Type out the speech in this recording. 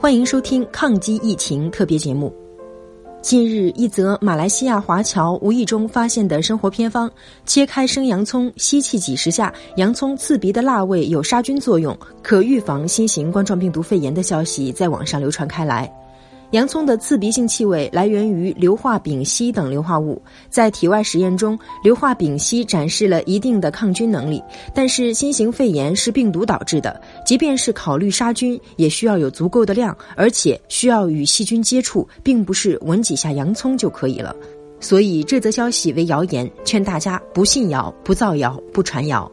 欢迎收听抗击疫情特别节目。近日，一则马来西亚华侨无意中发现的生活偏方：切开生洋葱，吸气几十下，洋葱刺鼻的辣味有杀菌作用，可预防新型冠状病毒肺炎的消息在网上流传开来。洋葱的刺鼻性气味来源于硫化丙烯等硫化物，在体外实验中，硫化丙烯展示了一定的抗菌能力。但是新型肺炎是病毒导致的，即便是考虑杀菌，也需要有足够的量，而且需要与细菌接触，并不是闻几下洋葱就可以了。所以这则消息为谣言，劝大家不信谣、不造谣、不传谣。